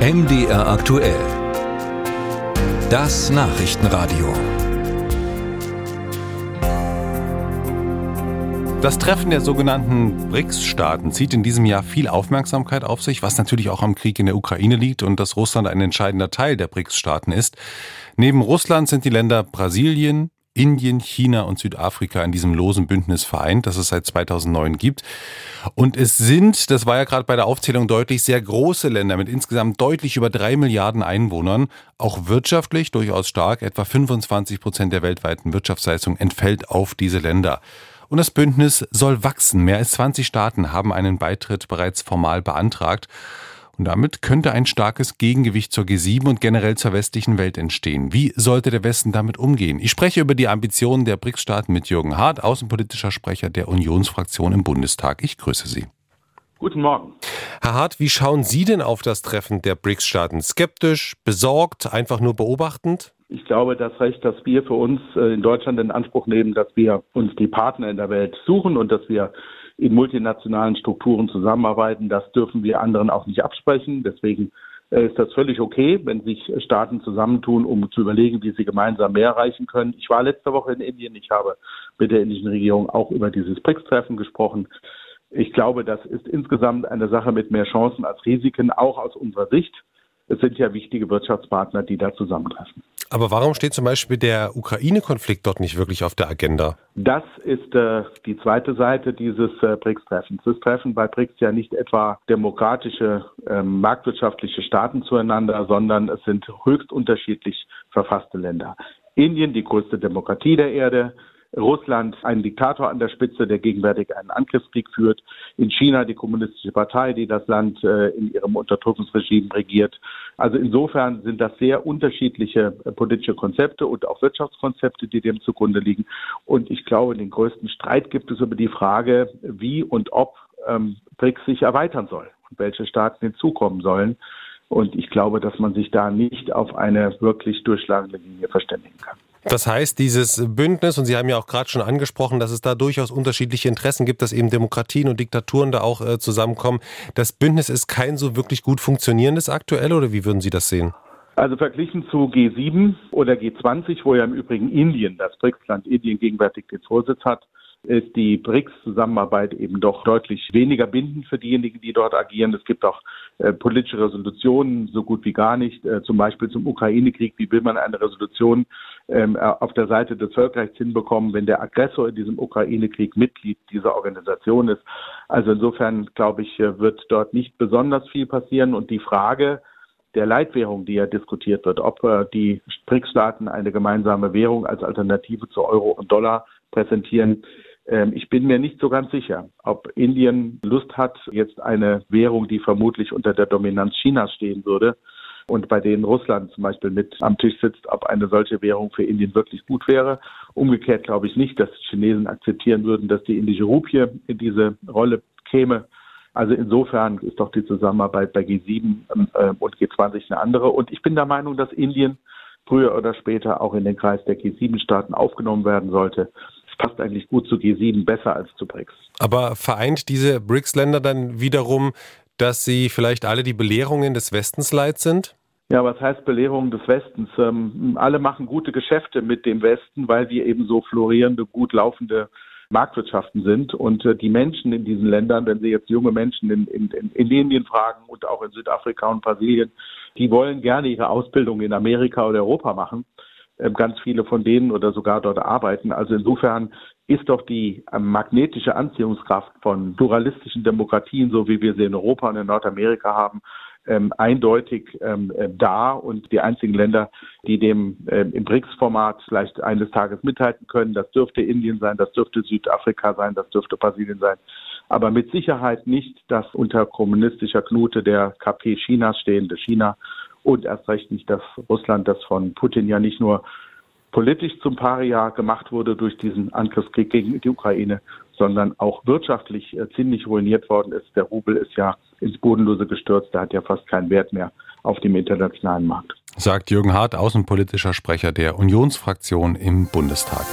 MDR aktuell. Das Nachrichtenradio. Das Treffen der sogenannten BRICS-Staaten zieht in diesem Jahr viel Aufmerksamkeit auf sich, was natürlich auch am Krieg in der Ukraine liegt und dass Russland ein entscheidender Teil der BRICS-Staaten ist. Neben Russland sind die Länder Brasilien, Indien, China und Südafrika in diesem losen Bündnis vereint, das es seit 2009 gibt. Und es sind, das war ja gerade bei der Aufzählung deutlich, sehr große Länder mit insgesamt deutlich über drei Milliarden Einwohnern, auch wirtschaftlich durchaus stark. Etwa 25 Prozent der weltweiten Wirtschaftsleistung entfällt auf diese Länder. Und das Bündnis soll wachsen. Mehr als 20 Staaten haben einen Beitritt bereits formal beantragt. Und damit könnte ein starkes Gegengewicht zur G7 und generell zur westlichen Welt entstehen. Wie sollte der Westen damit umgehen? Ich spreche über die Ambitionen der BRICS-Staaten mit Jürgen Hart, außenpolitischer Sprecher der Unionsfraktion im Bundestag. Ich grüße Sie. Guten Morgen. Herr Hart, wie schauen Sie denn auf das Treffen der BRICS-Staaten? Skeptisch, besorgt, einfach nur beobachtend? Ich glaube, das Recht, dass wir für uns äh, in Deutschland in Anspruch nehmen, dass wir uns die Partner in der Welt suchen und dass wir in multinationalen Strukturen zusammenarbeiten. Das dürfen wir anderen auch nicht absprechen. Deswegen äh, ist das völlig okay, wenn sich Staaten zusammentun, um zu überlegen, wie sie gemeinsam mehr erreichen können. Ich war letzte Woche in Indien. Ich habe mit der indischen Regierung auch über dieses BRICS-Treffen gesprochen. Ich glaube, das ist insgesamt eine Sache mit mehr Chancen als Risiken, auch aus unserer Sicht. Es sind ja wichtige Wirtschaftspartner, die da zusammentreffen. Aber warum steht zum Beispiel der Ukraine-Konflikt dort nicht wirklich auf der Agenda? Das ist äh, die zweite Seite dieses äh, BRICS-Treffens. Das Treffen bei BRICS ja nicht etwa demokratische, äh, marktwirtschaftliche Staaten zueinander, sondern es sind höchst unterschiedlich verfasste Länder. Indien, die größte Demokratie der Erde, Russland einen Diktator an der Spitze, der gegenwärtig einen Angriffskrieg führt. In China die kommunistische Partei, die das Land äh, in ihrem Unterdrückungsregime regiert. Also insofern sind das sehr unterschiedliche äh, politische Konzepte und auch Wirtschaftskonzepte, die dem zugrunde liegen. Und ich glaube, den größten Streit gibt es über die Frage, wie und ob ähm, BRICS sich erweitern soll und welche Staaten hinzukommen sollen. Und ich glaube, dass man sich da nicht auf eine wirklich durchschlagende Linie verständigen kann. Das heißt, dieses Bündnis, und Sie haben ja auch gerade schon angesprochen, dass es da durchaus unterschiedliche Interessen gibt, dass eben Demokratien und Diktaturen da auch äh, zusammenkommen. Das Bündnis ist kein so wirklich gut funktionierendes aktuell, oder wie würden Sie das sehen? Also verglichen zu G7 oder G20, wo ja im Übrigen Indien, das BRICS-Land Indien gegenwärtig den Vorsitz hat, ist die BRICS-Zusammenarbeit eben doch deutlich weniger bindend für diejenigen, die dort agieren. Es gibt auch äh, politische Resolutionen, so gut wie gar nicht, äh, zum Beispiel zum Ukraine-Krieg. Wie will man eine Resolution ähm, äh, auf der Seite des Völkerrechts hinbekommen, wenn der Aggressor in diesem Ukraine-Krieg Mitglied dieser Organisation ist? Also insofern, glaube ich, wird dort nicht besonders viel passieren. Und die Frage, der Leitwährung, die ja diskutiert wird, ob die BRICS-Staaten eine gemeinsame Währung als Alternative zu Euro und Dollar präsentieren, ich bin mir nicht so ganz sicher, ob Indien Lust hat, jetzt eine Währung, die vermutlich unter der Dominanz Chinas stehen würde und bei denen Russland zum Beispiel mit am Tisch sitzt, ob eine solche Währung für Indien wirklich gut wäre. Umgekehrt glaube ich nicht, dass die Chinesen akzeptieren würden, dass die indische Rupie in diese Rolle käme. Also insofern ist doch die Zusammenarbeit bei G7 äh, und G20 eine andere. Und ich bin der Meinung, dass Indien früher oder später auch in den Kreis der G7-Staaten aufgenommen werden sollte passt eigentlich gut zu G7, besser als zu BRICS. Aber vereint diese BRICS-Länder dann wiederum, dass sie vielleicht alle die Belehrungen des Westens leid sind? Ja, was heißt Belehrung des Westens? Ähm, alle machen gute Geschäfte mit dem Westen, weil wir eben so florierende, gut laufende Marktwirtschaften sind. Und äh, die Menschen in diesen Ländern, wenn Sie jetzt junge Menschen in, in, in Indien fragen und auch in Südafrika und Brasilien, die wollen gerne ihre Ausbildung in Amerika oder Europa machen. Ähm, ganz viele von denen oder sogar dort arbeiten. Also insofern ist doch die ähm, magnetische Anziehungskraft von pluralistischen Demokratien, so wie wir sie in Europa und in Nordamerika haben, ähm, eindeutig ähm, äh, da. Und die einzigen Länder, die dem äh, im BRICS-Format vielleicht eines Tages mithalten können, das dürfte Indien sein, das dürfte Südafrika sein, das dürfte Brasilien sein, aber mit Sicherheit nicht das unter kommunistischer Knute der KP Chinas stehende China und erst recht nicht dass Russland, das von Putin ja nicht nur politisch zum Paria gemacht wurde durch diesen Angriffskrieg gegen die Ukraine, sondern auch wirtschaftlich äh, ziemlich ruiniert worden ist. Der Rubel ist ja ins Bodenlose gestürzt, der hat ja fast keinen Wert mehr auf dem internationalen Markt. Sagt Jürgen Hart, außenpolitischer Sprecher der Unionsfraktion im Bundestag.